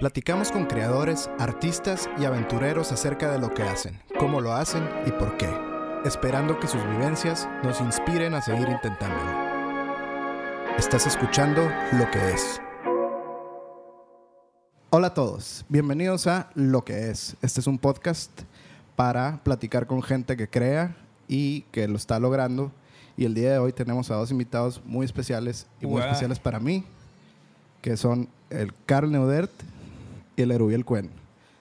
Platicamos con creadores, artistas y aventureros acerca de lo que hacen, cómo lo hacen y por qué, esperando que sus vivencias nos inspiren a seguir intentándolo. Estás escuchando Lo que es. Hola a todos, bienvenidos a Lo que es. Este es un podcast para platicar con gente que crea y que lo está logrando. Y el día de hoy tenemos a dos invitados muy especiales y muy especiales para mí, que son el Carl Neudert y el Erubiel Cuen,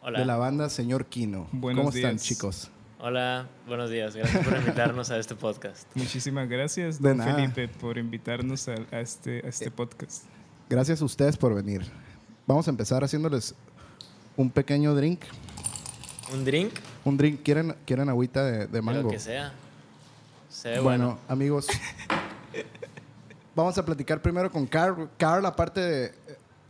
Hola. de la banda Señor Kino. Buenos ¿Cómo están, días. chicos? Hola, buenos días. Gracias por invitarnos a este podcast. Muchísimas gracias, don. Felipe, por invitarnos a, a este, a este podcast. Gracias a ustedes por venir. Vamos a empezar haciéndoles un pequeño drink. ¿Un drink? Un drink, ¿quieren, quieren agüita de, de De mango? lo que sea. Se ve Bueno, bueno. amigos, vamos a platicar primero con Carl. Carl, aparte de,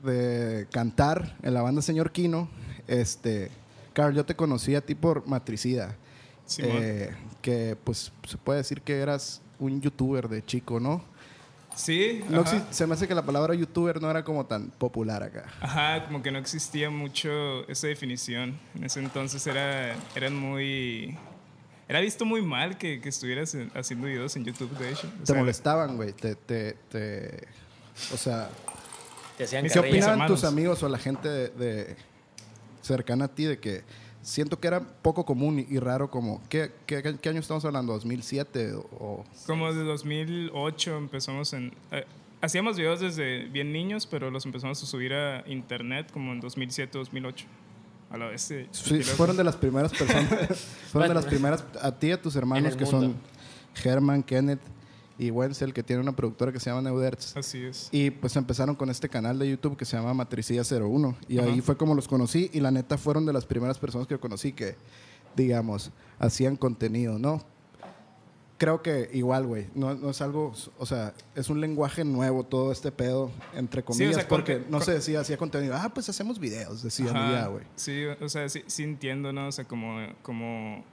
de cantar en la banda Señor Kino, este, Carl, yo te conocí a ti por Matricida. Simón. Eh, que pues se puede decir que eras un youtuber de chico, ¿no? Sí, No se me hace que la palabra youtuber no era como tan popular acá. Ajá, como que no existía mucho esa definición. En ese entonces era, eran muy... Era visto muy mal que, que estuvieras en- haciendo videos en YouTube, de hecho. O Te sea, molestaban, güey. Te, te, te- O sea, Te hacían Mis ¿qué hermanos. tus amigos o la gente de, de- cercana a ti de que siento que era poco común y, y raro como... ¿qué, qué, qué año estamos hablando? ¿2007? O, Como de 2008 empezamos en... eh, hacíamos videos desde bien niños, pero los empezamos a subir a internet como en 2007, 2008. A la vez. sí, fueron de las primeras personas. fueron de las primeras. A ti y a tus hermanos que mundo. son Germán, Kenneth y Wenzel, que tiene una productora que se llama Neudertz. Así es. Y pues empezaron con este canal de YouTube que se llama Matricilla 01. Y ahí fue como los conocí. Y la neta fueron de las primeras personas que conocí que, digamos, hacían contenido, ¿no? Creo que igual, güey. No, no es algo. O sea, es un lenguaje nuevo todo este pedo, entre comillas. sea, porque conte- no se decía, hacía contenido. Ah, pues hacemos videos, ya, güey. Sí, o sea, sí, sí entiendo, ¿no? O sea, como, como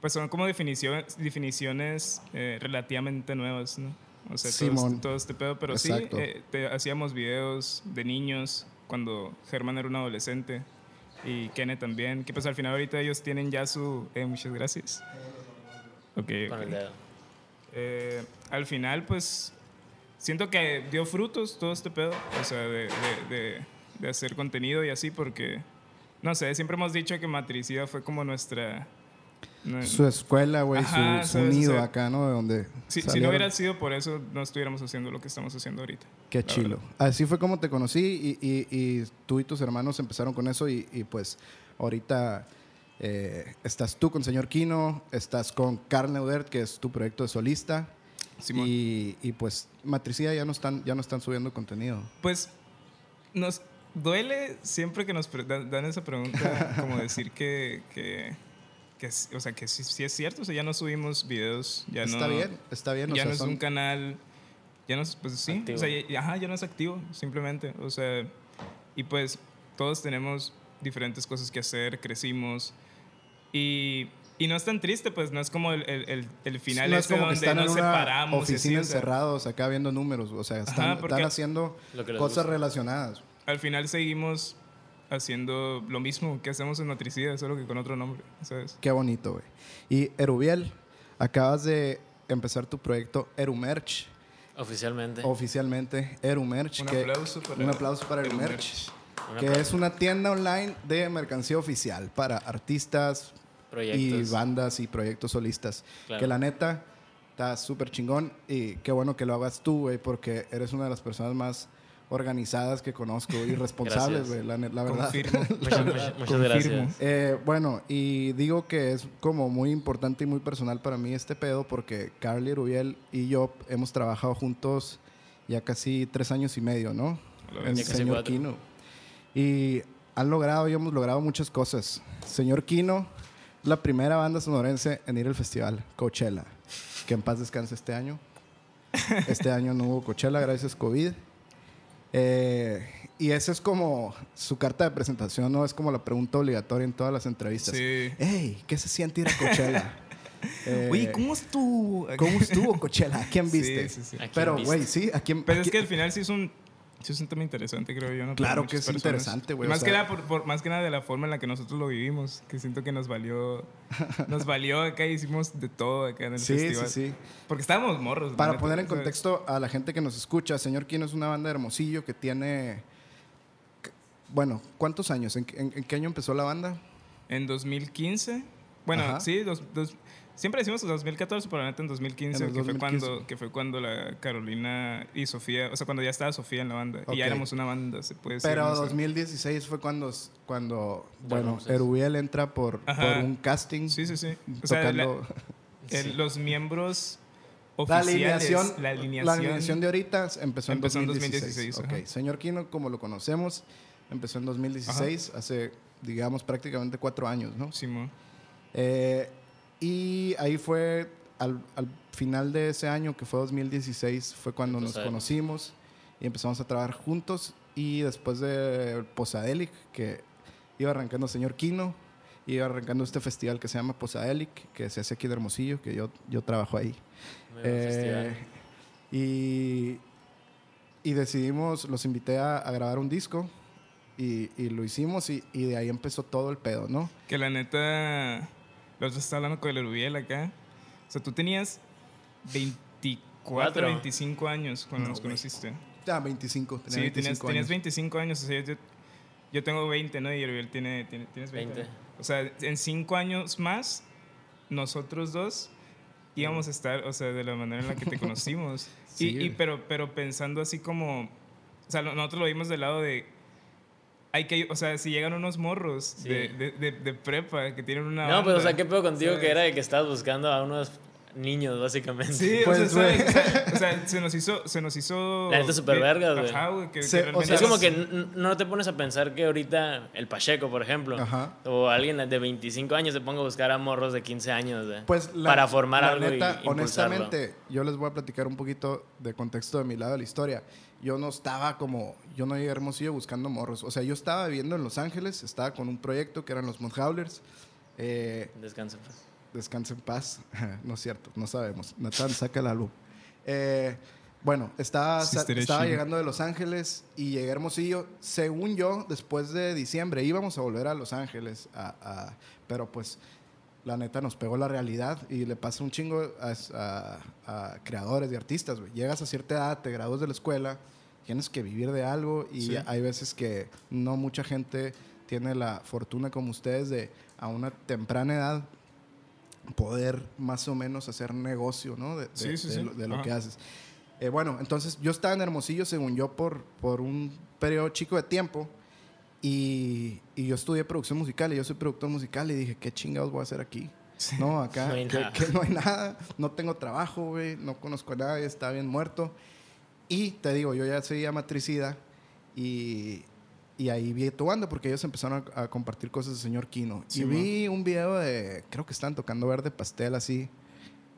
pues son como definiciones, definiciones eh, relativamente nuevas, ¿no? O sea, todo Simón. este, todo este pedo, pero Exacto. sí, eh, te- hacíamos videos de niños cuando Germán era un adolescente y Kenneth también, que pues al final ahorita ellos tienen ya su... eh, muchas gracias. Ok, Con ok. el dedo. Eh, al final, pues, siento que dio frutos todo este pedo, o sea, de, de- de- de hacer contenido y así, porque, no sé, siempre hemos dicho que Matricida fue como nuestra... no- Su escuela, güey, su, o nido sea, acá, ¿no? De donde. si, si no hubiera sido por eso, no estuviéramos haciendo lo que estamos haciendo ahorita. Qué chilo. verdad. Así fue como te conocí y, y- y tú y tus hermanos empezaron con eso y, y, pues ahorita eh, estás tú con Señor Kino, estás con Carl Neudert, que es tu proyecto de solista. Simón. Y, pues Matricida ya no están, ya no están subiendo contenido. Pues, nos duele siempre que nos dan, dan esa pregunta, como decir que... que que o sea, que sí, sí es cierto, o sea, ya no subimos videos, ya está no... bien, está bien. o ya sea, no es un canal, ya no es, pues sí, Activo. o sea, ya, ajá, ya no es activo, simplemente, o sea, y pues todos tenemos diferentes cosas que hacer, crecimos, y, y no es tan triste, pues no es como el, el, el, el final no es este como que donde están en nos una separamos. y así, oficina o sea, encerrados acá viendo números, o sea, están, porque- están haciendo que cosas gusta. relacionadas. al final seguimos haciendo lo mismo que hacemos en Matricida, solo que con otro nombre, ¿sabes? Qué bonito, güey. Y Erubiel, acabas de empezar tu proyecto Erumerch. Oficialmente. oficialmente Erumerch. Un que- aplauso para un aplauso para Erumerch. Erumerch, que es una tienda online de mercancía oficial para artistas y Proyectos. bandas y proyectos solistas. Claro. Que la neta está súper chingón y qué bueno que lo hagas tú, güey, porque eres una de las personas más organizadas que conozco y responsables, güey, la, la verdad. Confirmo. Muchas, muchas- muchas gracias. Eh, bueno, y digo que es como muy importante y muy personal para mí este pedo porque Carly Rubiel y yo hemos trabajado juntos ya casi tres años y medio, ¿no? La casi Señor. Kino. Y han logrado y hemos logrado muchas cosas. Señor Kino, la primera banda sonorense en ir al festival Coachella, que en paz descanse este año. Este año no hubo Coachella, gracias COVID. Eh, y esa es como su carta de presentación, ¿no? Es como la pregunta obligatoria en todas las entrevistas. Sí. Hey, ¿qué se siente ir a Coachella? Eh, Oye, ¿cómo estuvo? ¿cómo estuvo Coachella? ¿A quién Sí, viste? sí, sí. ¿A quién Pero, güey, sí, ¿a quién? Pero a es que al final sí es un, Eso es un tema interesante, creo yo. ¿no? Claro que es personas. interesante, güey, o Más, que nada por, por- más que nada de la forma en la que nosotros lo vivimos, que siento que nos valió, nos valió acá, hicimos de todo acá en el Sí, sí, festival. sí. Porque estábamos morros. Para poner en contexto a la gente que nos escucha, Señor Kino es una banda de Hermosillo que tiene... Bueno, ¿cuántos años? ¿En, en- en qué año empezó la banda? En 2015, bueno, Ajá. sí, dos, dos- siempre decimos 2014, pero la neta en 2015, En que, Fue 2015. cuando, que fue cuando la Carolina y Sofía, o sea, cuando ya estaba Sofía en la banda. Y Ok. ya éramos una banda, se puede decir. Pero no sé. 2016 fue cuando, cuando bueno. Erubiel entra por, Ajá. por un casting. Sí, sí, sí. O sea, la- tocando- el- los miembros La oficiales, alineación, la alineación, la alineación de ahorita empezó en Empezó en 2016. 2016, Ok, ajá. Señor Kino, como lo conocemos, empezó en 2016, hace, digamos, prácticamente cuatro años, ¿no? Simón. Eh, y ahí fue, al, al final de ese año, que fue 2016, fue cuando nos Posadelic. conocimos y empezamos a trabajar juntos. Y después de Posadelic, que iba arrancando Señor Kino, iba arrancando este festival que se llama Posadelic, que se hace aquí en Hermosillo, que yo, yo trabajo ahí. Eh, festival. y, y decidimos, los invité a, a grabar un disco y, y lo hicimos y, y de ahí empezó todo el pedo, ¿no? Que la neta, los dos estaba hablando con el Urubiel acá. O sea, tú tenías 24, Cuatro. 25 años cuando No, nos conociste. Ah, 25. Tenía Sí, 25 tenías, tenías años. 25 años. O sea, yo, yo tengo 20, ¿no? Y Erubiel tiene, tiene, tienes 20. 20. O sea, en 5 años más, nosotros dos íbamos a estar, o sea, de la manera en la que te conocimos. Sí, y, y- pero, pero pensando así como, o sea, nosotros lo vimos del lado de, hay que, o sea, si llegan unos morros Sí. de, de, de- de prepa que tienen una... No, pues, o banda, sea, ¿qué pedo contigo ¿sabes? que era de que estabas buscando a unos niños, básicamente? Sí, Pues, o, sea. O sea, se nos hizo, se nos hizo... La neta, súper de- vergas, güey. Ajá, güey. Que, Se- que o sea, Es como que no te pones a pensar que ahorita el Pacheco, por ejemplo, Ajá. o alguien de 25 años se ponga a buscar a morros de 15 años güey, Pues la- para formar la algo y neta, impulsarlo. honestamente, yo les voy a platicar un poquito de contexto de mi lado de la historia. Yo no estaba como, yo no llegué a Hermosillo buscando morros. O sea, yo estaba viviendo en Los Ángeles, estaba con un proyecto que eran los Mudhowlers. Eh, Descansa. pues. Descansa en paz. no es cierto, no sabemos. Natán, saca el álbum. Eh, bueno, estaba, llegando de Los Ángeles y llegué a Hermosillo. Según yo, después de diciembre íbamos a volver a Los Ángeles, a- a- pero pues la neta nos pegó la realidad y le pasa un chingo a, creadores y artistas. Llegas a cierta edad, te gradúas de la escuela, tienes que vivir de algo y Sí. hay veces que no mucha gente tiene la fortuna como ustedes de a una temprana edad poder más o menos hacer negocio, ¿no? De, de- Sí, sí, de sí. lo, de lo que haces. Eh, bueno, entonces yo estaba en Hermosillo, según yo, por, por un periodo chico de tiempo y, y yo estudié producción musical y yo soy productor musical y dije, ¿qué chingados voy a hacer aquí? No, acá No hay que- nada. que no hay nada, no tengo trabajo, güey, no conozco a nadie, estaba bien muerto. Y te digo, yo ya seguía matricida y, y ahí vi tu banda porque ellos empezaron a, a compartir cosas de señor Kino. Sí, y vi un video de, creo que estaban tocando verde pastel así,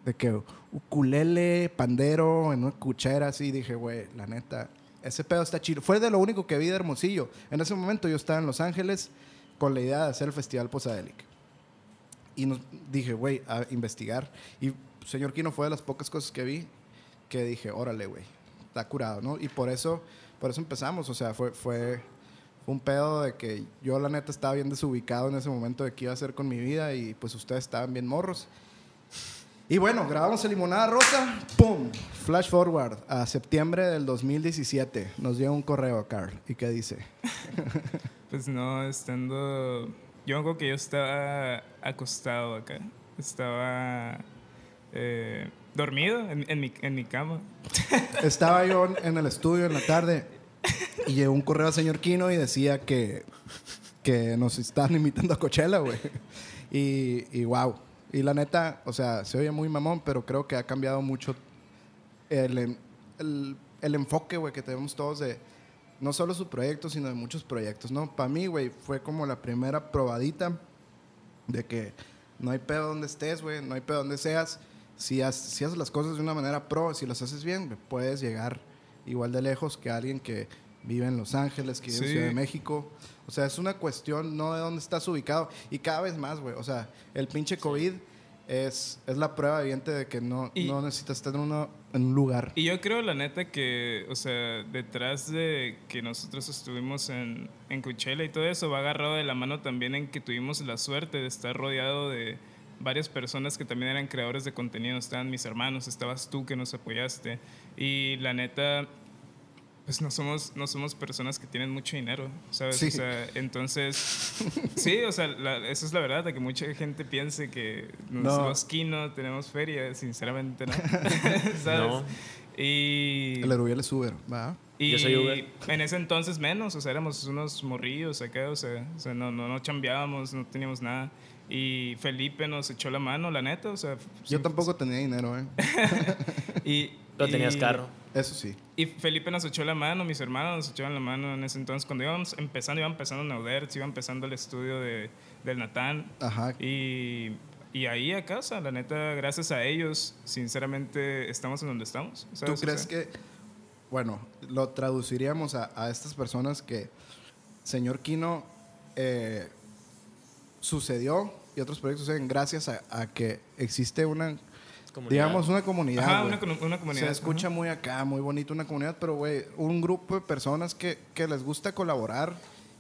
de que ukulele, pandero, en una cuchara así. Dije, güey, la neta, ese pedo está chido. Fue de lo único que vi de Hermosillo. En ese momento yo estaba en Los Ángeles con la idea de hacer el Festival Posadelic. Y nos dije, güey, a investigar. Y señor Kino fue de las pocas cosas que vi que dije, órale, güey, está curado, ¿no? Y por eso, por eso empezamos. O sea, fue, fue, fue un pedo de que yo, la neta, estaba bien desubicado en ese momento de qué iba a hacer con mi vida y pues ustedes estaban bien morros. Y bueno, grabamos el Limonada Rosa, ¡pum! Flash forward a septiembre del 2017. Nos llega un correo a Carl. ¿Y qué dice? Pues no, estando... Yo acuerdo que yo estaba acostado acá. Estaba eh, dormido en, en mi, en mi cama. Estaba yo en el estudio en la tarde y llegó un correo al señor Kino y decía que, que nos estaban invitando a Coachella, güey. Y, y wow. Y la neta, o sea, se oye muy mamón, pero creo que ha cambiado mucho el, el, el enfoque, güey, que tenemos todos de no solo su proyecto, sino de muchos proyectos, ¿no? Para mí, güey, fue como la primera probadita de que no hay pedo donde estés, güey, no hay pedo donde seas. Si, has- si haces las cosas de una manera pro, si las haces bien, puedes llegar igual de lejos que alguien que vive en Los Ángeles, que vive en. Ciudad de México. O sea, es una cuestión no de dónde estás ubicado. Y cada vez más, güey. O sea, el pinche COVID es, es la prueba evidente de que no, Y- no necesitas estar en una, en un lugar. Y yo creo, la neta, que, o sea, detrás de que nosotros estuvimos en, en Coachella y todo eso, va agarrado de la mano también en que tuvimos la suerte de estar rodeado de varias personas que también eran creadores de contenido. Estaban mis hermanos, estabas tú que nos apoyaste. Y la neta, pues no somos, no somos personas que tienen mucho dinero, ¿sabes? Sí. O sea, entonces, sí, o sea, la- esa es la verdad, de que mucha gente piense que No. no. somos Kino, tenemos feria, sinceramente no. ¿Sabes? No. Y, El Erubiel es Uber, ¿va? y Yo soy Uber. en ese entonces menos, o sea, éramos unos morrillos acá, o sea, o sea, no, no, no chambeábamos, no teníamos nada. Y Felipe nos echó la mano, la neta, o sea. Yo tampoco tenía dinero, ¿eh? Y, Pero tenías y- carro. Eso sí. Y Felipe nos echó la mano, mis hermanos nos echaron la mano en ese entonces. Cuando íbamos empezando, iba empezando Neudertz, iba empezando el estudio de, del Natán. Ajá. Y, y ahí a casa, la neta, gracias a ellos, sinceramente, estamos en donde estamos. ¿Tú ¿sabes? O crees sea, que, bueno, lo traduciríamos a, a estas personas que, señor Kino, eh, sucedió y otros proyectos suceden gracias a, a que existe una, Comunidad. digamos, una comunidad. Ajá, güey. una, comu- una comunidad. Se escucha muy acá, muy bonito una comunidad, pero, güey, un grupo de personas que, que les gusta colaborar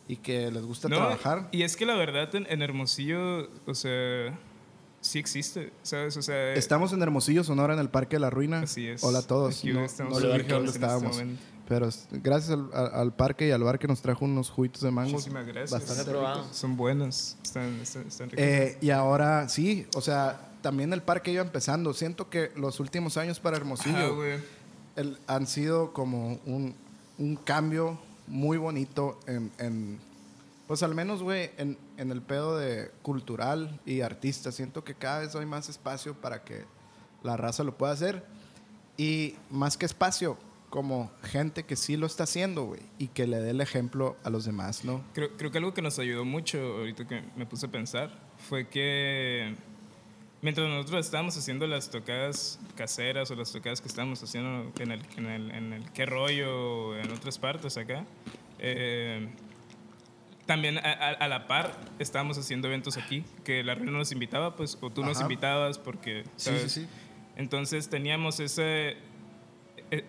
y que les gusta No, trabajar. Y es que la verdad en, en Hermosillo, o sea, sí existe, ¿sabes? O sea, Estamos en Hermosillo, Sonora, en el Parque de la Ruina. Así es. Hola a todos. Aquí No, no dije dónde este estábamos. Pero gracias al, al- parque y al bar que nos trajo unos juguitos de mango. Muchísimas gracias. Bastante son buenos, están, están, están ricos. Eh, y ahora sí, o sea, también el parque iba empezando. Siento que los últimos años para Hermosillo güey. el- han sido como un, un cambio muy bonito en, en, pues al menos, güey, en, en el pedo de cultural y artista. Siento que cada vez hay más espacio para que la raza lo pueda hacer. Y más que espacio, como gente que sí lo está haciendo, güey, y que le dé el ejemplo a los demás, ¿no? Creo, creo que algo que nos ayudó mucho, ahorita que me puse a pensar, fue que mientras nosotros estábamos haciendo las tocadas caseras o las tocadas que estábamos haciendo en el, en el, en el Qué Rollo o en otras partes acá, eh, también a, a- a la par estábamos haciendo eventos aquí, que la reina nos invitaba, pues, o tú nos invitabas porque, Sí, ¿sabes? sí, sí. Entonces teníamos ese,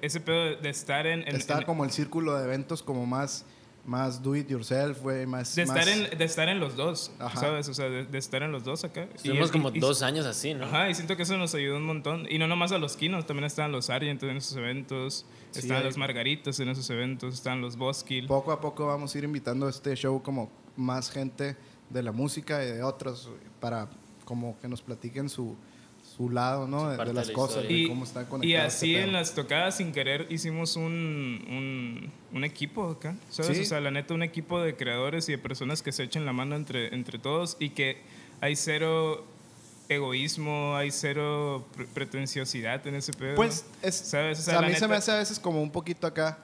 ese pedo de estar en... en- Está en- como el círculo de eventos como más, más do it yourself, güey, más... de, más- estar en, de estar en los dos, Ajá. ¿sabes? O sea, de, de estar en los dos acá. Estuvimos y- como y- dos años así, ¿no? Ajá, y siento que eso nos ayudó un montón. Y no nomás a los Kinos, también estaban los Argent en esos eventos, Sí, estaban hay- los Margaritas en esos eventos, estaban los Boskill. Poco a poco vamos a ir invitando a este show como más gente de la música y de otros para como que nos platiquen su, su lado, ¿no? Su De, de parte de las la cosas, historia. de Y, cómo están y conectados. así este en las tocadas sin querer hicimos un, un, un equipo acá, ¿sabes? Sí. O sea, la neta, un equipo de creadores y de personas que se echen la mano entre, entre todos y que hay cero egoísmo, hay cero pre- pretenciosidad en ese pedo. Pues, es, ¿Sabes? O o sea, a mí se me hace a veces como un poquito acá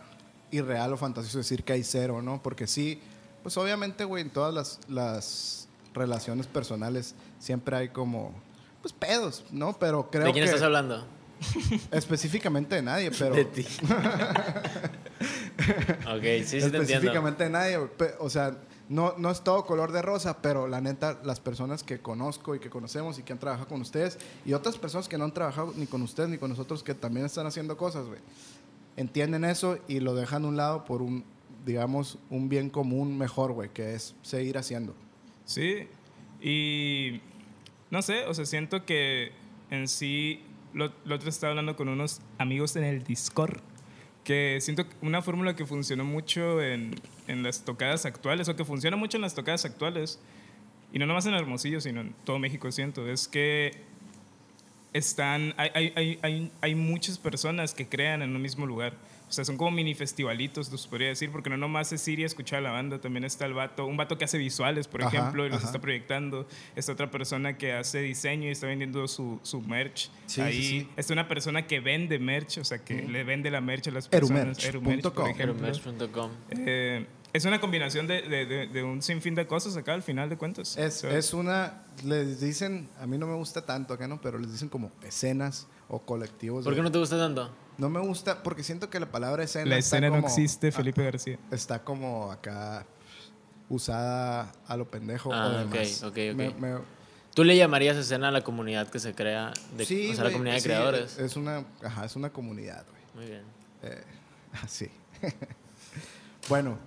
irreal o fantasioso decir que hay cero, ¿no? Porque sí, pues obviamente, güey, en todas las, las relaciones personales siempre hay como, pues pedos, ¿no? Pero creo ¿De quién que estás hablando? específicamente de nadie, pero... De ti. ok, sí, sí te entiendo. específicamente de nadie. O sea, no, no es todo color de rosa, pero la neta, las personas que conozco y que conocemos y que han trabajado con ustedes y otras personas que no han trabajado ni con ustedes ni con nosotros que también están haciendo cosas, güey, entienden eso y lo dejan a un lado por un, digamos, un bien común mejor, güey, que es seguir haciendo. Sí, y no sé, o sea, siento que en sí, lo, lo otro estaba hablando con unos amigos en el Discord, que siento una fórmula que funcionó mucho en, en las tocadas actuales, o que funciona mucho en las tocadas actuales, y no nomás en Hermosillo, sino en todo México, siento, es que están, hay, hay, hay, hay muchas personas que crean en un mismo lugar. O sea, son como mini festivalitos, los podría decir, porque no nomás es ir y escuchar a la banda, también está el vato, un vato que hace visuales, por Ajá, ejemplo, y los ajá. está proyectando. Está otra persona que hace diseño y está vendiendo su, su merch. Sí, Ahí sí, sí. está una persona que vende merch, o sea, que le vende la merch a las Erumerch personas. Erumerch, punto por com. ejemplo. Heromerch.com. Eh, es una combinación de, de, de, de un sinfín de cosas acá al final de cuentas. Es, ¿sabes? es una, les dicen, a mí no me gusta tanto acá, ¿no? Pero les dicen como escenas o colectivos. ¿Por de- qué no te gusta tanto? No me gusta porque siento que la palabra escena la está escena no como- existe, Felipe García. está como acá usada a lo pendejo Ah, o ok, demás. ok, ok. Me- me- ¿Tú le llamarías escena a la comunidad que se crea? De, sí, o sea, la comunidad de sí, creadores. Es una, ajá, es una comunidad, güey. Muy bien. Eh, así. bueno,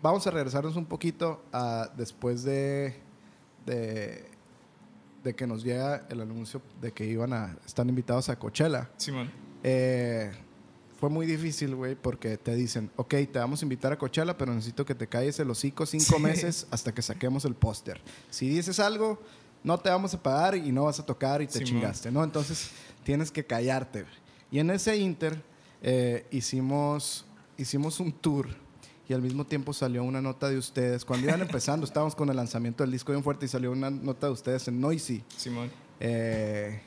vamos a regresarnos un poquito a después de, de, de que nos llega el anuncio de que iban a están invitados a Coachella. Simón. Eh, fue muy difícil, güey, porque te dicen, ok, te vamos a invitar a Coachella, pero necesito que te calles el hocico cinco Sí. meses hasta que saquemos el póster. Si dices algo, no te vamos a pagar y no vas a tocar y te Simón. chingaste, ¿no? Entonces tienes que callarte. Y en ese inter eh, hicimos, hicimos un tour y al mismo tiempo salió una nota de ustedes. Cuando iban empezando, estábamos con el lanzamiento del disco bien fuerte y salió una nota de ustedes en Noisy. Simón. Eh,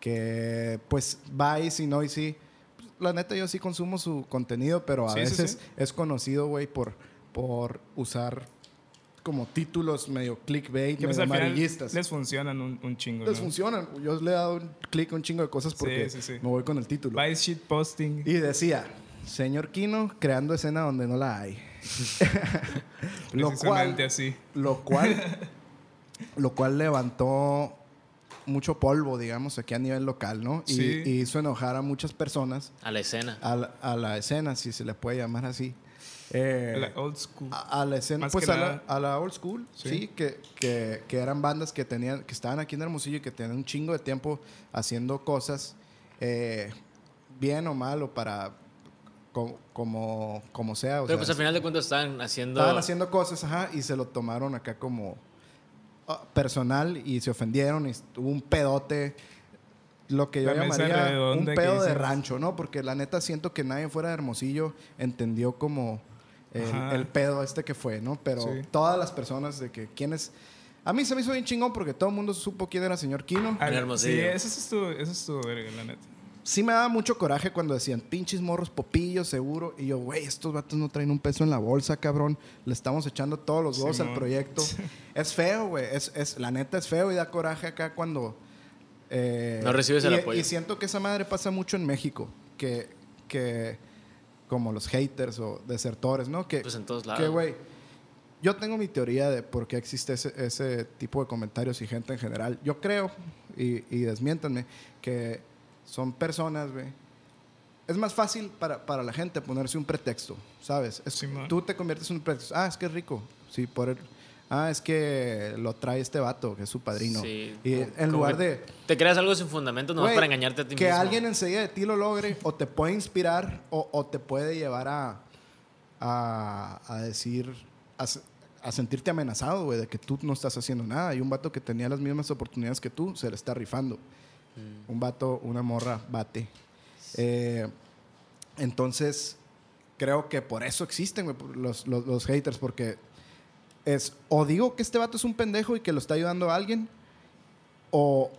que pues Vice y Noisy, pues, la neta yo sí consumo su contenido, pero a Sí, sí, veces sí. es conocido, güey, por, por usar como títulos medio clickbait, pues medio amarillistas. les funcionan un, un chingo. Les ¿no? funcionan. Yo le he dado un clic a un chingo de cosas porque sí, sí. me voy con el título. Vice shit posting. Y decía, señor Kino creando escena donde no la hay. lo cual así. lo cual, lo cual levantó mucho polvo, digamos, aquí a nivel local, ¿no? Y, Sí. y hizo enojar a muchas personas A la escena. a la, a la escena, si se le puede llamar así. Eh, La old school. a, a la escena, Más pues a la, a old school, sí, Sí. que, que, que eran bandas que tenían, que estaban aquí en Hermosillo y que tenían un chingo de tiempo haciendo cosas, eh, bien o mal o para co- como, como sea. O Pero sea, pues al final de cuentas están haciendo... Estaban haciendo cosas, ajá, y se lo tomaron acá como personal y se ofendieron y hubo un pedote, lo que yo La llamaría un pedo de rancho, ¿no? Porque la neta siento que nadie fuera de Hermosillo entendió como el, el pedo este que fue, ¿no? Pero Sí. todas las personas de que quiénes... A mí se me hizo bien chingón porque todo el mundo supo quién era señor Kino. Hermosillo. Sí, eso estuvo, eso estuvo verga, la neta. Sí me daba mucho coraje cuando decían pinches morros popillos, seguro. Y yo, güey, estos vatos no traen un peso en la bolsa, cabrón. Le estamos echando todos los huevos al Simón. proyecto. es feo, güey. Es, es, la neta es feo y da coraje acá cuando... eh, No recibes el y- apoyo. Y siento que esa madre pasa mucho en México. Que, que como los haters o desertores, ¿no? Que, Pues en todos que, lados. güey, yo tengo mi teoría de por qué existe ese, ese tipo de comentarios y gente en general. Yo creo, y, y desmiéntanme, que son personas, güey. Es más fácil para, para la gente ponerse un pretexto, ¿sabes? Es- Simón. tú te conviertes en un pretexto. Ah, es que es rico. Sí, por el... Ah, es que lo trae este vato, que es su padrino. Sí, y en como lugar que de... Te creas algo sin fundamento nomás Güey, para engañarte a ti que mismo. alguien enseguida de ti lo logre o te puede inspirar o, o te puede llevar a, a, a decir, a, a sentirte amenazado, güey, de que tú no estás haciendo nada. Y un vato que tenía las mismas oportunidades que tú se le está rifando. Mm. Un vato, una morra, bate. Eh, entonces, creo que por eso existen los, los, los haters, porque es o digo que este vato es un pendejo y que lo está ayudando a alguien, o,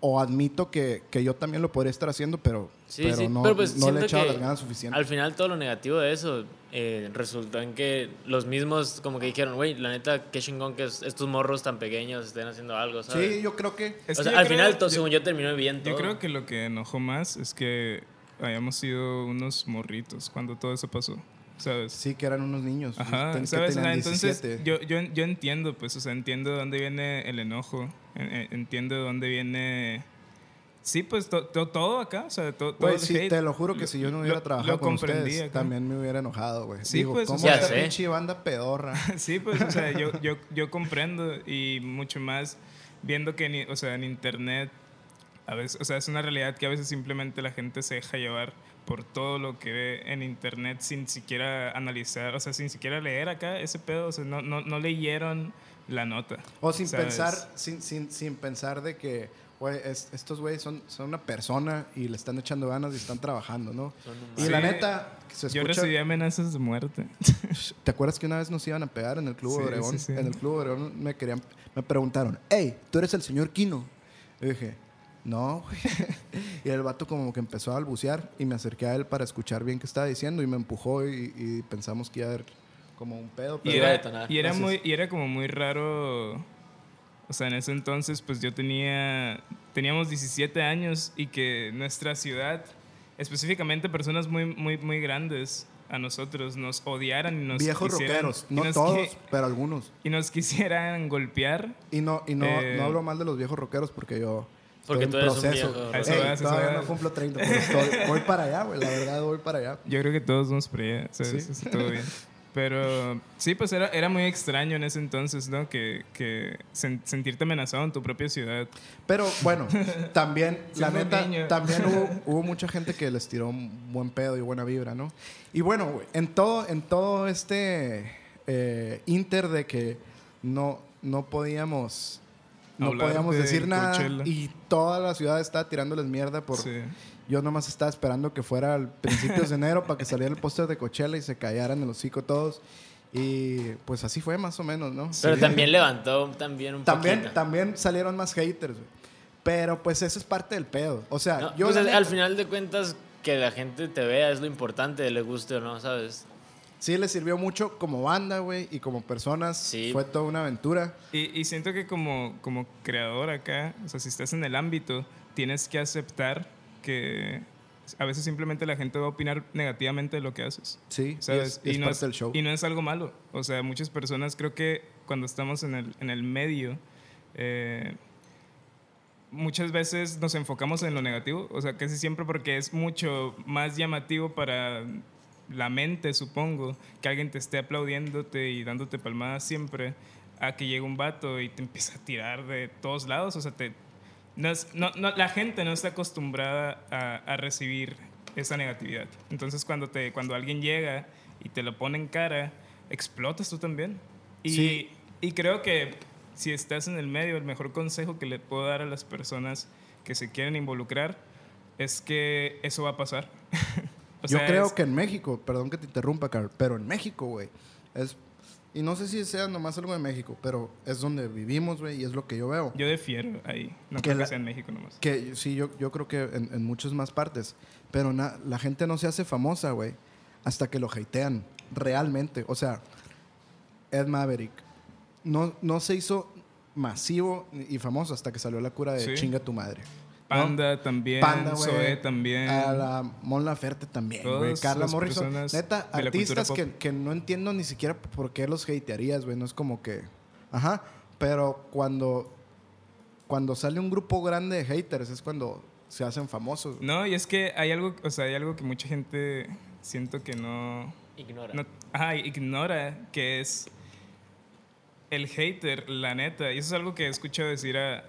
o admito que, que yo también lo podría estar haciendo, pero, Sí, pero sí, no, pero pues no le he echado las ganas suficientes. Al final todo lo negativo de eso eh, resultó en que los mismos como que dijeron, güey, la neta, qué chingón que es- estos morros tan pequeños estén haciendo algo, ¿sabes? Sí, yo creo que... Es o que sea, yo al creo- final, todo, yo- según yo, terminó bien todo. Yo creo que lo que enojó más es que hayamos sido unos morritos cuando todo eso pasó, ¿sabes? Sí, que eran unos niños. Ajá, ten- ¿sabes? Entonces 17. yo, yo, yo entiendo, pues, o sea, entiendo de dónde viene el enojo, en- en- entiendo de dónde viene... Sí, pues, to- to- todo acá, o sea, to- todo Güey, el sí, hate, te lo juro que si yo no hubiera lo- trabajado lo con ustedes, acá. también me hubiera enojado, güey. Sí, Digo, pues, o ¿cómo sea- esta Ya sé. pinche banda pedorra? Sí, pues, o sea, yo, yo, yo comprendo y mucho más viendo que, ni- o sea, en internet, a veces, o sea, es una realidad que a veces simplemente la gente se deja llevar por todo lo que ve en internet sin siquiera analizar, o sea, sin siquiera leer acá ese pedo, o sea, no, no, no leyeron la nota. O sin ¿sabes? pensar, sin, sin, sin pensar de que, güey, es- estos güeyes son, son una persona y le están echando ganas y están trabajando, ¿no? Y Sí. la neta, se Yo escucha... recibí amenazas de muerte. ¿Te acuerdas que una vez nos iban a pegar en el Club Sí, Obregón? sí, sí. En el Club Obregón me querían, me preguntaron, hey, ¿tú eres el señor Kino? Y dije, no, güey. y el vato como que empezó a balbucear y me acerqué a él para escuchar bien qué estaba diciendo y me empujó y, y pensamos que iba a haber como un pedo. Y Pero- a era, y, era muy, y era como muy raro. O sea, en ese entonces, pues yo tenía. Teníamos 17 años y que nuestra ciudad, específicamente personas muy, muy, muy grandes, a nosotros nos odiaran y nos Viejos quisieran- rockeros, no nos todos, pero algunos. y nos quisieran golpear. Y no, y no, Eh, no hablo mal de los viejos rockeros porque yo. Porque estoy en un proceso. viejo Ey, vas, todavía no cumplo 30, pero estoy- voy para allá, güey. La verdad, voy para allá. Yo creo que todos vamos por allá, ¿sabes? Sí. Está todo bien. Pero sí, pues era, era muy extraño en ese entonces, ¿no? Que, que sen- sentirte amenazado en tu propia ciudad. Pero bueno, también, la neta, niño. también hubo, hubo mucha gente que les tiró un buen pedo y buena vibra, ¿no? Y bueno, en todo, en todo este eh, inter de que no, no podíamos, no podíamos de decir nada Coachella. y toda la ciudad estaba tirándoles mierda por... Sí. Yo nomás estaba esperando que fuera al principios de enero para que saliera el póster de Coachella y se callaran el hocico todos. Y pues así fue más o menos, ¿no? Pero Sí. también levantó también un También, poquito. también salieron más haters, güey. Pero pues eso es parte del pedo. O sea, No, yo pues, al neta, final de cuentas, que la gente te vea es lo importante, le guste o no, ¿sabes? sí les sirvió mucho como banda, güey, y como personas. Sí. Fue toda una aventura. Y, y siento que como, como creador acá, o sea, si estás en el ámbito, tienes que aceptar que a veces simplemente la gente va a opinar negativamente de lo que haces. Sí, y ¿sabes? es, es no parte es, del show. y no es algo malo. O sea, muchas personas creo que cuando estamos en el, en el medio, eh, muchas veces nos enfocamos en lo negativo. O sea, casi siempre porque es mucho más llamativo para la mente, supongo, que alguien te esté aplaudiéndote y dándote palmadas siempre, a que llegue un vato y te empieza a tirar de todos lados. O sea, te, no es- no- no- la gente no está acostumbrada a, a recibir esa negatividad. Entonces, cuando, te, cuando alguien llega y te lo pone en cara, explotas tú también. Y, Sí. y creo que si estás en el medio, el mejor consejo que le puedo dar a las personas que se quieren involucrar es que eso va a pasar. O Yo creo es- que en México, perdón que te interrumpa, Carl, pero en México, güey, es... Y no sé si sea nomás algo de México, pero es donde vivimos, güey, y es lo que yo veo. Yo defiero ahí. No Que creo la- que sea en México nomás. Que sí, yo, yo creo que en, en muchas más partes. Pero na- la gente no se hace famosa, güey, hasta que lo hatean realmente. O sea, Ed Maverick no, no se hizo masivo y famoso hasta que salió la cura de Sí. chinga tu madre. ¿No? Panda también, Panda, güey. Zoé también. A la Mon Laferte también, güey. Carla Morrison. Neta, artistas que, que no entiendo ni siquiera por qué los hatearías, güey. No es como que. Ajá. Pero cuando. Cuando sale un grupo grande de haters es cuando se hacen famosos. güey. No, y es que hay algo, o sea, hay algo que mucha gente siento que no, Ignora. no ajá, ignora, que es el hater, la neta. Y eso es algo que he escuchado decir a,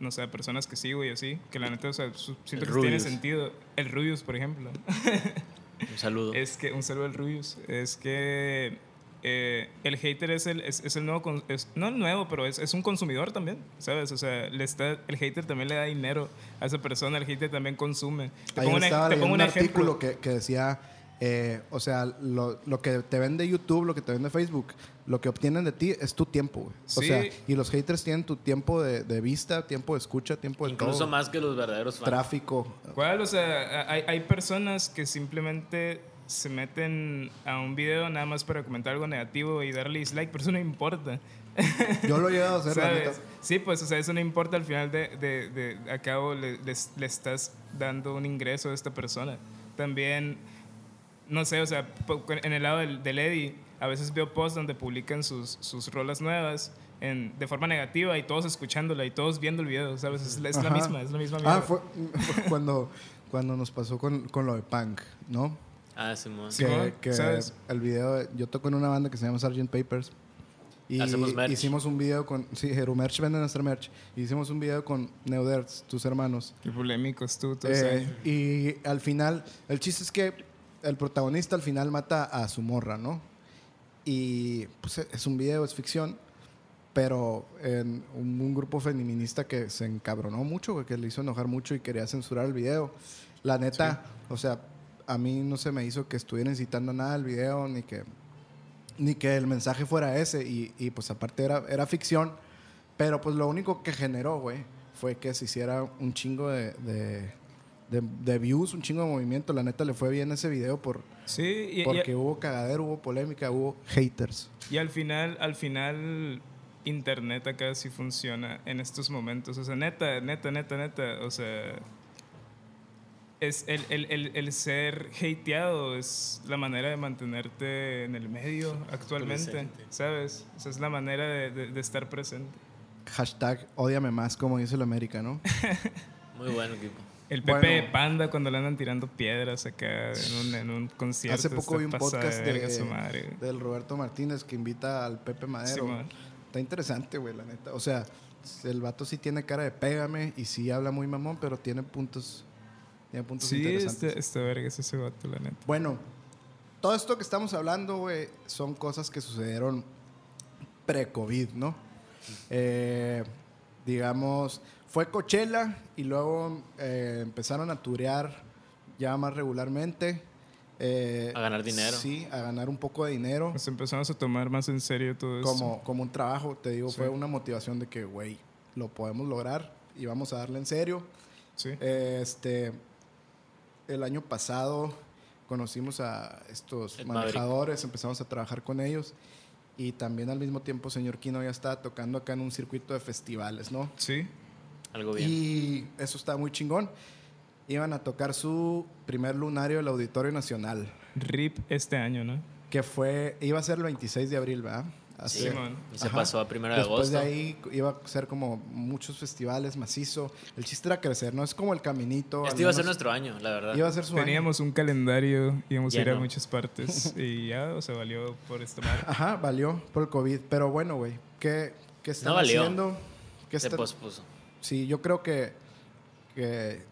no sé, personas que sigo y así, que la neta, o sea, siento El que tiene Rubius. sentido. El Rubius, por ejemplo. Un saludo. Es que, un saludo al Rubius. Es que eh, el hater es el, es, es el nuevo, es, no el nuevo, pero es, es un consumidor también, ¿sabes? O sea, le está, el hater también le da dinero a esa persona, el hater también consume. Te Ayer pongo, un, ej- estaba te pongo un, un ejemplo. artículo que, que decía, eh, o sea, lo, lo que te vende YouTube, lo que te vende Facebook, lo que obtienen de ti es tu tiempo, güey. O Sí. sea, y los haters tienen tu tiempo de, de vista, tiempo de escucha, tiempo de Incluso todo. más que los verdaderos fans. Tráfico. ¿Cuál? O sea, hay, hay personas que simplemente se meten a un video nada más para comentar algo negativo y darle dislike, pero eso no importa. Yo lo he llegado a hacer, la neta. Sí, pues, o sea, eso no importa. Al final de, de, de a cabo le, le estás dando un ingreso a esta persona. También, no sé, o sea, en el lado del, del Eddie, a veces veo posts donde publican sus, sus rolas nuevas en, de forma negativa y todos escuchándola y todos viendo el video, ¿sabes? Es, la- es la misma, es la misma Ah, mierda. fue, fue cuando, cuando nos pasó con, con lo de punk, ¿no? Ah, Simón. Sí. que, que ¿sabes? el video, yo toco en una banda que se llama Sgt. Papers. Y Hacemos merch. hicimos un video con, sí, Hero Merch vende nuestra merch. Hicimos un video con Neuderts, tus hermanos. Qué polémicos tú, todos Eh, ahí. y al final, el chiste es que el protagonista al final mata a su morra, ¿no? Y pues es un video, es ficción, pero en un, un grupo feminista que se encabronó mucho, que le hizo enojar mucho y quería censurar el video. La neta, o sea, a mí no se me hizo que estuviera incitando nada al video, ni que, ni que el mensaje fuera ese, y, y, pues aparte era, era ficción, pero pues lo único que generó, güey, fue que se hiciera un chingo de, de, de- de views, un chingo de movimiento. La neta le fue bien ese video por, Sí, y, y- porque hubo cagadero, hubo polémica, hubo haters. Y al final, al final, internet acá sí funciona en estos momentos. O sea, neta, neta, neta, neta. O sea, es el, el, el, el ser hateado es la manera de mantenerte en el medio actualmente, Presente. ¿sabes? Esa es la manera de, de- de estar presente. Hashtag odiame más, como dice el América, ¿no? Muy bueno equipo. El Pepe Bueno. de Panda cuando le andan tirando piedras acá en un, en un concierto. Hace poco vi un podcast de, madre. del Roberto Martínez que invita al Pepe Madero. Está interesante, güey, la neta. O sea, el vato sí tiene cara de pégame y sí habla muy mamón, pero tiene puntos, tiene puntos Sí, interesantes. este, este verga es ese vato, la neta. Bueno, todo esto que estamos hablando, güey, son cosas que sucedieron pre-COVID, ¿no? Eh, digamos, fue Coachella y luego eh, empezaron a turear ya más regularmente. eh, A ganar dinero. Sí, a ganar un poco de dinero. Nos empezamos a tomar más en serio todo esto. Como, como un trabajo, te digo, Sí. fue una motivación de que, güey, lo podemos lograr y vamos a darle en serio. Sí. Este, el año pasado conocimos a estos Maverick. manejadores, empezamos a trabajar con ellos y también al mismo tiempo señor Kino ya estaba tocando acá en un circuito de festivales, ¿no? Sí. Algo bien. Y eso está muy chingón. Iban a tocar su primer lunario del Auditorio Nacional, RIP este año, ¿no? que fue, iba a ser el 26 de abril, ¿verdad? Sí, Hace- Simón. y se Ajá. pasó a primero de Después agosto. de ahí iba a ser como muchos festivales macizo. El chiste era crecer, no es como el caminito. Este iba a ser nuestro año, la verdad. Iba a ser su año. Teníamos un calendario, íbamos a ir a Lleno. muchas partes y ya, o sea, valió por esta madre. Ajá, valió por el COVID. Pero bueno, güey, ¿qué, qué están No valió. haciendo? ¿Qué se están- pospuso. Sí, yo creo que, que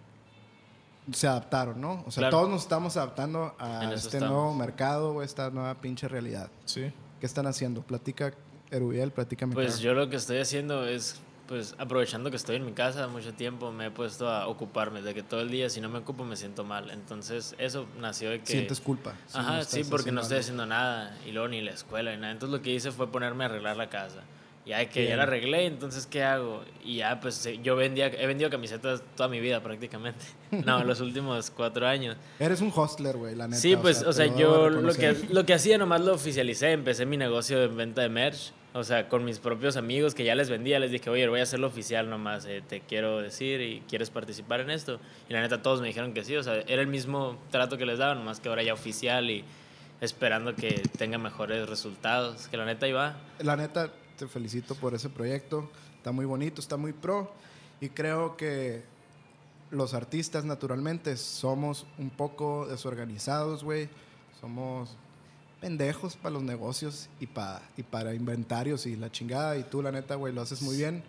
se adaptaron, ¿no? O sea, Claro. todos nos estamos adaptando a este estamos. nuevo mercado, o esta nueva pinche realidad. Sí. ¿Qué están haciendo? Platica, Erubiel, platícame. Pues yo lo que estoy haciendo es, pues aprovechando que estoy en mi casa mucho tiempo, me he puesto a ocuparme de que todo el día si no me ocupo me siento mal. Entonces eso nació de que... Sientes culpa. si Ajá, no sí, porque no estoy haciendo haciendo nada y luego ni la escuela ni nada. Entonces lo que hice fue ponerme a arreglar la casa. Ya que ya la arreglé, entonces ¿qué hago? Y ya pues eh, yo vendía, he vendido camisetas toda mi vida prácticamente. No, los últimos cuatro años. Eres un hostler, güey, la neta. Sí, pues, o sea, yo lo que, lo que hacía nomás lo oficialicé, empecé mi negocio de venta de merch, o sea, con mis propios amigos que ya les vendía, les dije, oye, voy a hacerlo oficial nomás, eh, te quiero decir y quieres participar en esto. Y la neta todos me dijeron que sí, o sea, era el mismo trato que les daba, nomás que ahora ya oficial y esperando que tenga mejores resultados, que la neta iba. La neta, te felicito por ese proyecto. Está muy bonito, está muy pro. Y creo que los artistas, naturalmente, somos un poco desorganizados, güey. Somos pendejos para los negocios y, pa- y para inventarios y la chingada. Y tú, la neta, güey, lo haces muy bien.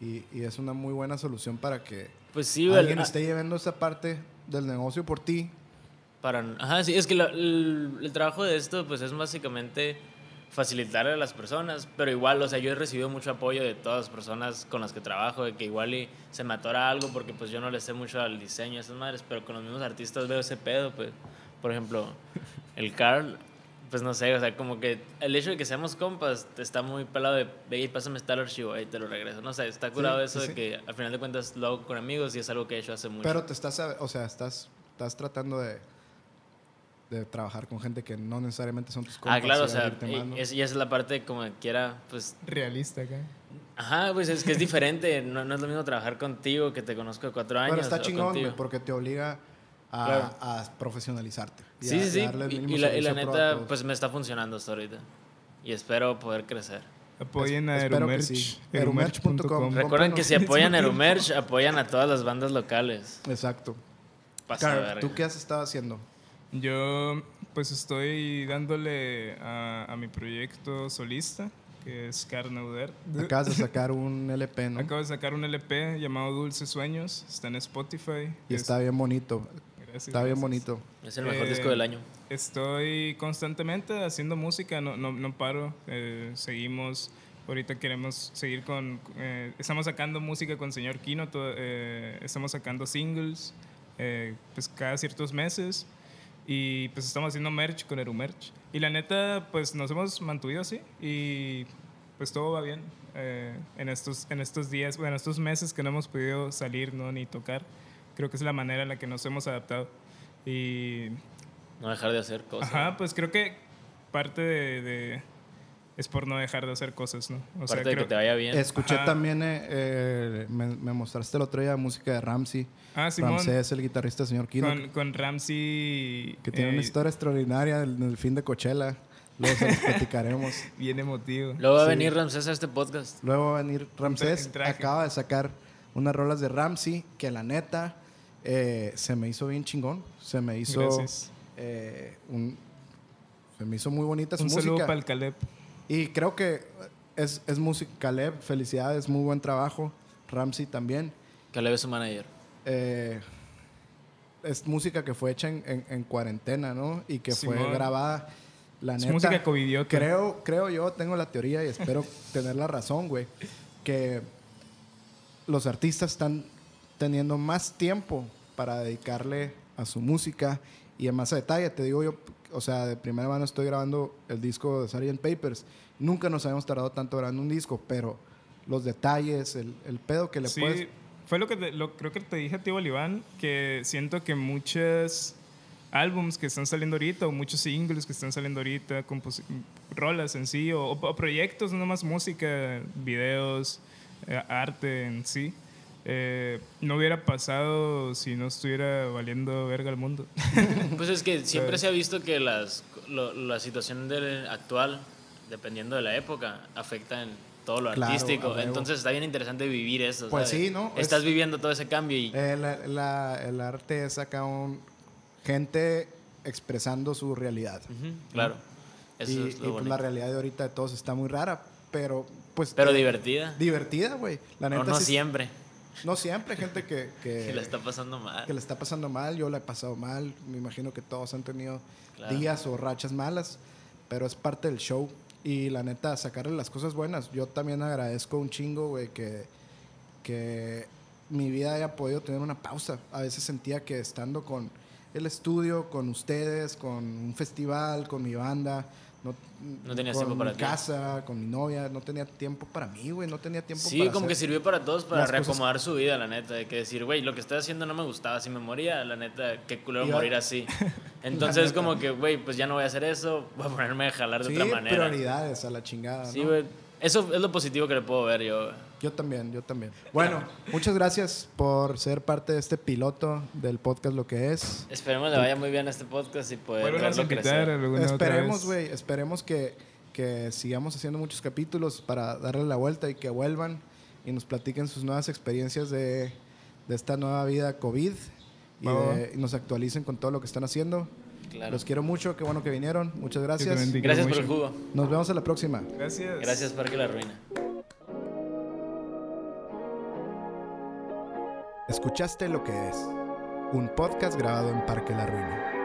Y, y es una muy buena solución para que Pues sí, alguien ah, esté llevando esa parte del negocio por ti. Para, ajá, sí, es que la- el, el trabajo de esto pues es básicamente facilitarle a las personas, pero igual, o sea, yo he recibido mucho apoyo de todas las personas con las que trabajo, de que igual y se me atora algo porque pues yo no le sé mucho al diseño a esas madres, pero con los mismos artistas veo ese pedo, pues, por ejemplo, el Carl, pues no sé, o sea, como que el hecho de que seamos compas está muy pelado de, ve y pásame tal archivo, ahí te lo regreso, no sé, está curado Sí, eso sí, de que al final de cuentas lo hago con amigos y es algo que he hecho hace mucho. Pero te estás, o sea, estás, estás tratando de, de trabajar con gente que no necesariamente son tus compas. Ah, claro, y o sea, y, es, y esa es la parte como quiera, pues, Realista acá. ajá, pues es que es diferente, no, no es lo mismo trabajar contigo que te conozco de cuatro años. Pero está chingón, güey, porque te obliga a, Claro. a profesionalizarte. y Sí, a- sí, y sí, y, la, y la servicio pro a neta, pues me está funcionando hasta ahorita. Y espero poder crecer. Apoyen a espero que Erumerch. sí. erumerch.com. Recuerden que si apoyan a Erumerch, apoyan a todas las bandas locales. Exacto. Pasa Carl. ¿tú qué has estado haciendo? Yo pues estoy dándole a, a mi proyecto solista, que es Carnauder. Acabas de sacar un LP, ¿no? Acabo de sacar un LP llamado Dulces Sueños, está en Spotify. Y Es- está bien bonito. gracias, Está bien gracias. bonito. Es el mejor Eh, disco del año. Estoy constantemente haciendo música, no, no, no paro. eh, seguimos, ahorita queremos seguir con... eh, estamos sacando música con Señor Kino, to- eh, estamos sacando singles eh, pues cada ciertos meses y pues estamos haciendo merch con Erumerch. Y la neta, pues nos hemos mantenido así y pues todo va bien. eh, en, estos, en estos días, bueno, estos meses que no hemos podido salir ¿no? ni tocar, creo que es la manera en la que nos hemos adaptado. Y No dejar de hacer cosas. Ajá, pues creo que parte de, de- es por no dejar de hacer cosas, ¿no? O Aparte de que te vaya bien. Escuché Ajá. también, eh, eh, me, me mostraste el otro día música de Ramsey. Ah, Simón. Ramsés, el guitarrista señor Kino, con, con Ramsey. que tiene eh, una historia extraordinaria en el fin de Coachella. Luego se los platicaremos. Bien emotivo. Luego va a Sí. venir Ramsés a este podcast. Luego va a venir Ramsés. Acaba de sacar unas rolas de Ramsey que la neta eh, se me hizo bien chingón. Se me hizo Gracias. eh, un, se me hizo muy bonita su Un saludo música. para el Caleb. Y creo que es, es música. Caleb, felicidades, muy buen trabajo. Ramsey también. Caleb es su manager. Eh, es música que fue hecha en, en- en cuarentena, ¿no? Y que fue grabada. La Es neta, música covidiota. Creo, creo yo, tengo la teoría y espero tener la razón, güey. Que los artistas están teniendo más tiempo para dedicarle a su música y en más detalle. Te digo yo, o sea, de primera mano estoy grabando el disco de Sgt. Papers. Nunca nos habíamos tardado tanto grabando un disco, pero los detalles, el, el pedo que le Sí, puedes fue lo que te- lo- creo que te dije a ti, Boliván, que siento que muchos álbums que están saliendo ahorita o muchos singles que están saliendo ahorita, rolas en sí o, o proyectos, no más música, videos, eh, arte en sí, eh, no hubiera pasado si no estuviera valiendo verga el mundo. Pues es que siempre se ha visto que las, lo- la situación del actual, dependiendo de la época, afecta en todo lo Claro, artístico. Entonces está bien interesante vivir eso. Pues ¿sabes? sí, ¿no? Estás Es- viviendo todo ese cambio y Eh, la- el arte es acá un gente expresando su realidad. Ujú, claro. Eso y es y, lo pues, bonito. la realidad de ahorita de todos está muy rara, pero pues... Pero eh, divertida. Divertida, güey. La No, no sí- siempre. No siempre, gente que... Que, Que la está pasando mal. que le está pasando mal, yo la he pasado mal, me imagino que todos han tenido Claro. días o rachas malas, pero es parte del show y la neta, sacarle las cosas buenas. Yo también agradezco un chingo, güey, que, que mi vida haya podido tener una pausa. A veces sentía que estando con el estudio, con ustedes, con un festival, con mi banda, no, con tiempo para mi ti. casa, con mi novia, no tenía tiempo para mí, güey, no tenía tiempo Sí, para como que sirvió para todos para cosas- reacomodar su vida, la neta. De que decir, güey, lo que estoy haciendo no me gustaba. Si me moría, la neta, qué culero Iba- morir así. Entonces, como que, güey, pues ya no voy a hacer eso. Voy a ponerme a jalar de Sí, otra manera. prioridades a la chingada, Sí, ¿no? güey. Eso es lo positivo que le puedo ver yo. Yo también, yo también. Bueno, muchas gracias por ser parte de este piloto del podcast Lo que es. Esperemos le vaya muy bien a este podcast y poder verlo crecer. esperemos, güey, esperemos que, que sigamos haciendo muchos capítulos para darle la vuelta y que vuelvan y nos platiquen sus nuevas experiencias de, de esta nueva vida COVID y, de- y nos actualicen con todo lo que están haciendo. Claro. Los quiero mucho, qué bueno que vinieron. Muchas gracias. Gracias por quiero el mucho. jugo. Nos vemos a la próxima. Gracias. Gracias, Parque La Ruina. Escuchaste lo que es un podcast grabado en Parque La Ruina.